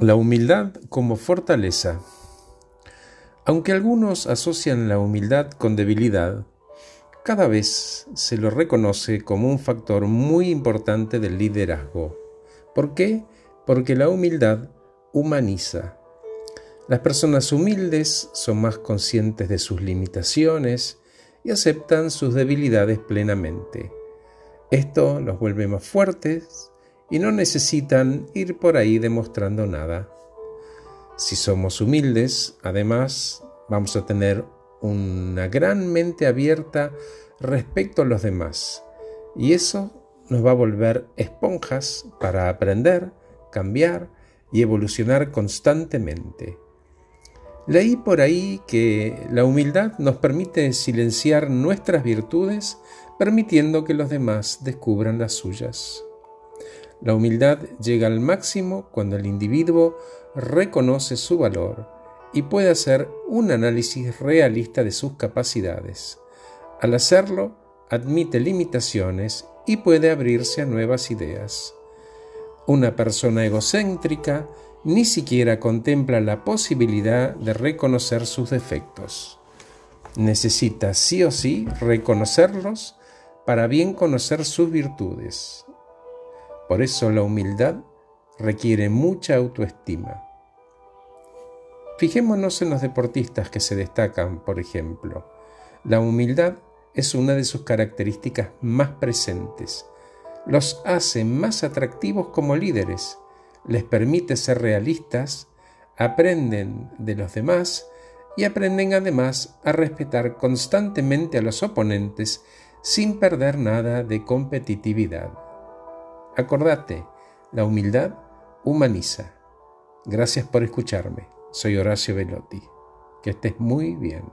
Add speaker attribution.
Speaker 1: La humildad como fortaleza. Aunque algunos asocian la humildad con debilidad, cada vez se lo reconoce como un factor muy importante del liderazgo. ¿Por qué? Porque la humildad humaniza. Las personas humildes son más conscientes de sus limitaciones y aceptan sus debilidades plenamente. Esto los vuelve más fuertes y no necesitan ir por ahí demostrando nada. Si somos humildes, además, vamos a tener una gran mente abierta respecto a los demás y eso nos va a volver esponjas para aprender, cambiar y evolucionar constantemente. Leí por ahí que la humildad nos permite silenciar nuestras virtudes permitiendo que los demás descubran las suyas. La humildad llega al máximo cuando el individuo reconoce su valor y puede hacer un análisis realista de sus capacidades. Al hacerlo, admite limitaciones y puede abrirse a nuevas ideas. Una persona egocéntrica ni siquiera contempla la posibilidad de reconocer sus defectos. Necesita sí o sí reconocerlos para bien conocer sus virtudes. Por eso la humildad requiere mucha autoestima. Fijémonos en los deportistas que se destacan, por ejemplo. La humildad es una de sus características más presentes. Los hace más atractivos como líderes, les permite ser realistas, aprenden de los demás y aprenden además a respetar constantemente a los oponentes sin perder nada de competitividad. Acordate, la humildad humaniza. Gracias por escucharme. Soy Horacio Velotti. Que estés muy bien.